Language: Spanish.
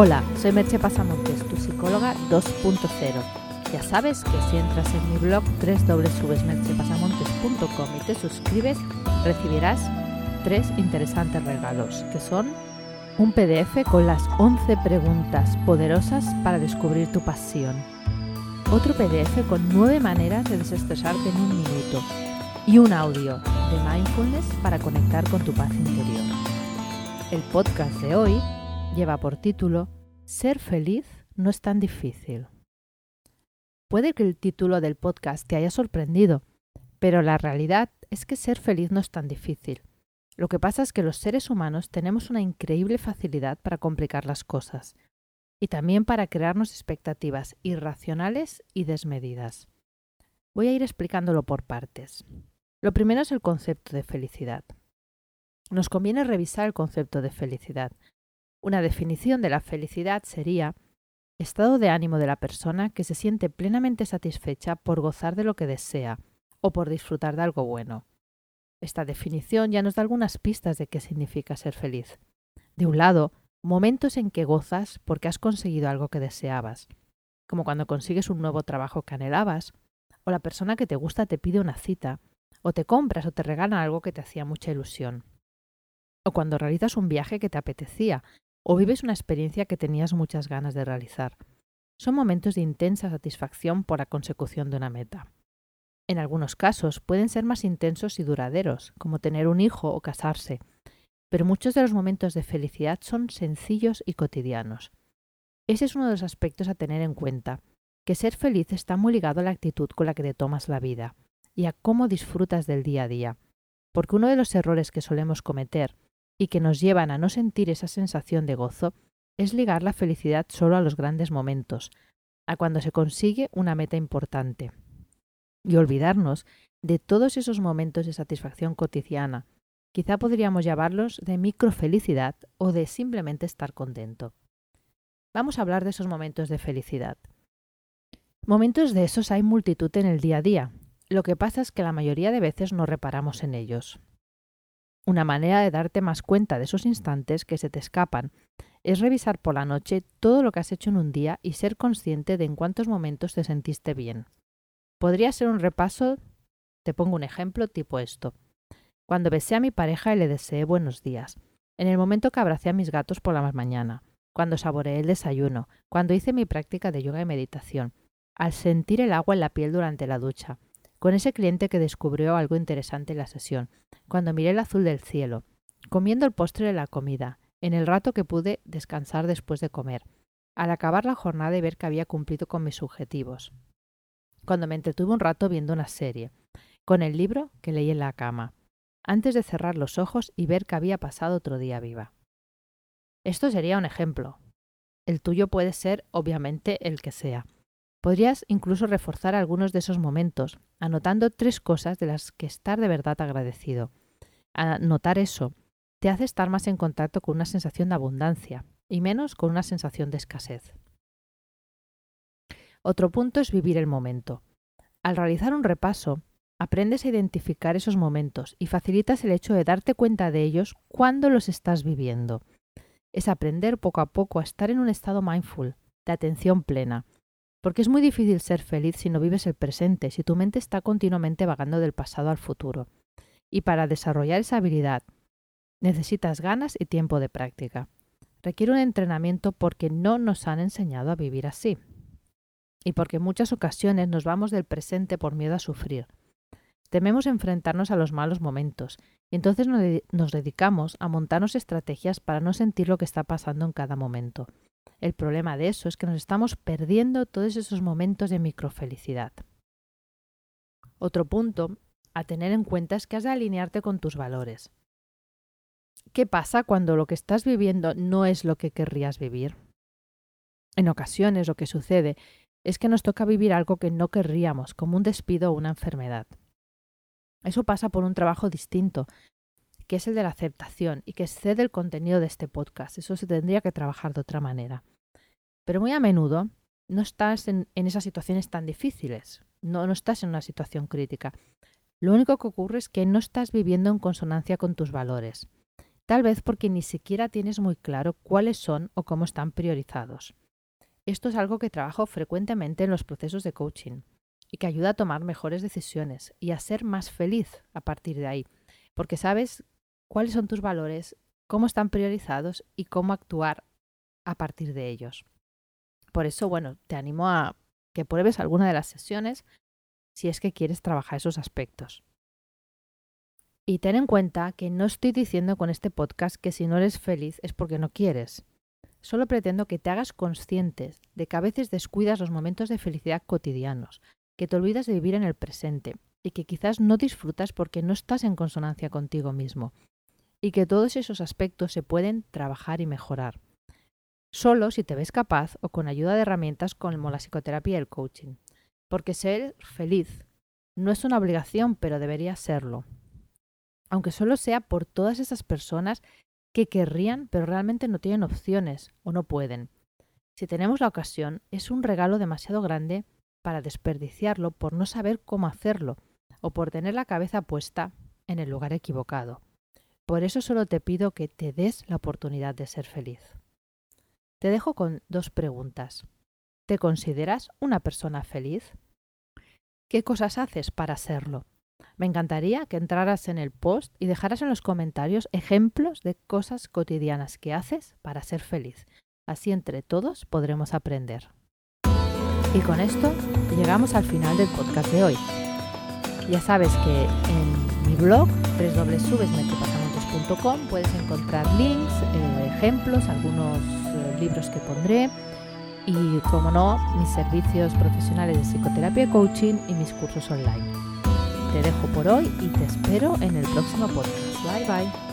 Hola, soy Merche Pasamontes, tu psicóloga 2.0. Ya sabes que si entras en mi blog www.merchepasamontes.com y te suscribes, recibirás tres interesantes regalos, que son un PDF con las 11 preguntas poderosas para descubrir tu pasión, otro PDF con 9 maneras de desestresarte en un minuto y un audio de mindfulness para conectar con tu paz interior. El podcast de hoy lleva por título Ser feliz no es tan difícil. Puede que el título del podcast te haya sorprendido, pero la realidad es que ser feliz no es tan difícil. Lo que pasa es que los seres humanos tenemos una increíble facilidad para complicar las cosas y también para crearnos expectativas irracionales y desmedidas. Voy a ir explicándolo por partes. Lo primero es el concepto de felicidad. Nos conviene revisar el concepto de felicidad, una definición de la felicidad sería estado de ánimo de la persona que se siente plenamente satisfecha por gozar de lo que desea o por disfrutar de algo bueno. Esta definición ya nos da algunas pistas de qué significa ser feliz. De un lado, momentos en que gozas porque has conseguido algo que deseabas, como cuando consigues un nuevo trabajo que anhelabas, o la persona que te gusta te pide una cita, o te compras o te regalan algo que te hacía mucha ilusión, o cuando realizas un viaje que te apetecía o vives una experiencia que tenías muchas ganas de realizar. Son momentos de intensa satisfacción por la consecución de una meta. En algunos casos pueden ser más intensos y duraderos, como tener un hijo o casarse, pero muchos de los momentos de felicidad son sencillos y cotidianos. Ese es uno de los aspectos a tener en cuenta, que ser feliz está muy ligado a la actitud con la que te tomas la vida y a cómo disfrutas del día a día, porque uno de los errores que solemos cometer y que nos llevan a no sentir esa sensación de gozo es ligar la felicidad solo a los grandes momentos, a cuando se consigue una meta importante, y olvidarnos de todos esos momentos de satisfacción cotidiana. Quizá podríamos llamarlos de microfelicidad o de simplemente estar contento. Vamos a hablar de esos momentos de felicidad. Momentos de esos hay multitud en el día a día. Lo que pasa es que la mayoría de veces no reparamos en ellos. Una manera de darte más cuenta de esos instantes que se te escapan es revisar por la noche todo lo que has hecho en un día y ser consciente de en cuántos momentos te sentiste bien. Podría ser un repaso, te pongo un ejemplo tipo esto. Cuando besé a mi pareja y le deseé buenos días. En el momento que abracé a mis gatos por la mañana. Cuando saboreé el desayuno. Cuando hice mi práctica de yoga y meditación. Al sentir el agua en la piel durante la ducha con ese cliente que descubrió algo interesante en la sesión, cuando miré el azul del cielo, comiendo el postre de la comida, en el rato que pude descansar después de comer, al acabar la jornada y ver que había cumplido con mis objetivos, cuando me entretuve un rato viendo una serie, con el libro que leí en la cama, antes de cerrar los ojos y ver que había pasado otro día viva. Esto sería un ejemplo. El tuyo puede ser, obviamente, el que sea. Podrías incluso reforzar algunos de esos momentos, anotando tres cosas de las que estar de verdad agradecido. Anotar eso te hace estar más en contacto con una sensación de abundancia y menos con una sensación de escasez. Otro punto es vivir el momento. Al realizar un repaso, aprendes a identificar esos momentos y facilitas el hecho de darte cuenta de ellos cuando los estás viviendo. Es aprender poco a poco a estar en un estado mindful, de atención plena, porque es muy difícil ser feliz si no vives el presente, si tu mente está continuamente vagando del pasado al futuro. Y para desarrollar esa habilidad necesitas ganas y tiempo de práctica. Requiere un entrenamiento porque no nos han enseñado a vivir así. Y porque en muchas ocasiones nos vamos del presente por miedo a sufrir. Tememos enfrentarnos a los malos momentos y entonces nos dedicamos a montarnos estrategias para no sentir lo que está pasando en cada momento. El problema de eso es que nos estamos perdiendo todos esos momentos de microfelicidad. Otro punto a tener en cuenta es que has de alinearte con tus valores. ¿Qué pasa cuando lo que estás viviendo no es lo que querrías vivir? En ocasiones lo que sucede es que nos toca vivir algo que no querríamos, como un despido o una enfermedad. Eso pasa por un trabajo distinto, que es el de la aceptación y que excede el contenido de este podcast. Eso se tendría que trabajar de otra manera. Pero muy a menudo no estás en, esas situaciones tan difíciles, no, no estás en una situación crítica. Lo único que ocurre es que no estás viviendo en consonancia con tus valores. Tal vez porque ni siquiera tienes muy claro cuáles son o cómo están priorizados. Esto es algo que trabajo frecuentemente en los procesos de coaching y que ayuda a tomar mejores decisiones y a ser más feliz a partir de ahí, porque sabes cuáles son tus valores, cómo están priorizados y cómo actuar a partir de ellos. Por eso, bueno, te animo a que pruebes alguna de las sesiones si es que quieres trabajar esos aspectos. Y ten en cuenta que no estoy diciendo con este podcast que si no eres feliz es porque no quieres. Solo pretendo que te hagas conscientes de que a veces descuidas los momentos de felicidad cotidianos, que te olvidas de vivir en el presente y que quizás no disfrutas porque no estás en consonancia contigo mismo y que todos esos aspectos se pueden trabajar y mejorar. Solo si te ves capaz o con ayuda de herramientas como la psicoterapia y el coaching. Porque ser feliz no es una obligación, pero debería serlo. Aunque solo sea por todas esas personas que querrían, pero realmente no tienen opciones o no pueden. Si tenemos la ocasión, es un regalo demasiado grande para desperdiciarlo por no saber cómo hacerlo o por tener la cabeza puesta en el lugar equivocado. Por eso solo te pido que te des la oportunidad de ser feliz. Te dejo con dos preguntas. ¿Te consideras una persona feliz? ¿Qué cosas haces para serlo? Me encantaría que entraras en el post y dejaras en los comentarios ejemplos de cosas cotidianas que haces para ser feliz. Así entre todos podremos aprender. Y con esto llegamos al final del podcast de hoy. Ya sabes que en mi blog puedes encontrar links, eh, ejemplos, algunos eh, libros que pondré y, como no, mis servicios profesionales de psicoterapia y coaching y mis cursos online. Te dejo por hoy y te espero en el próximo podcast. Bye bye.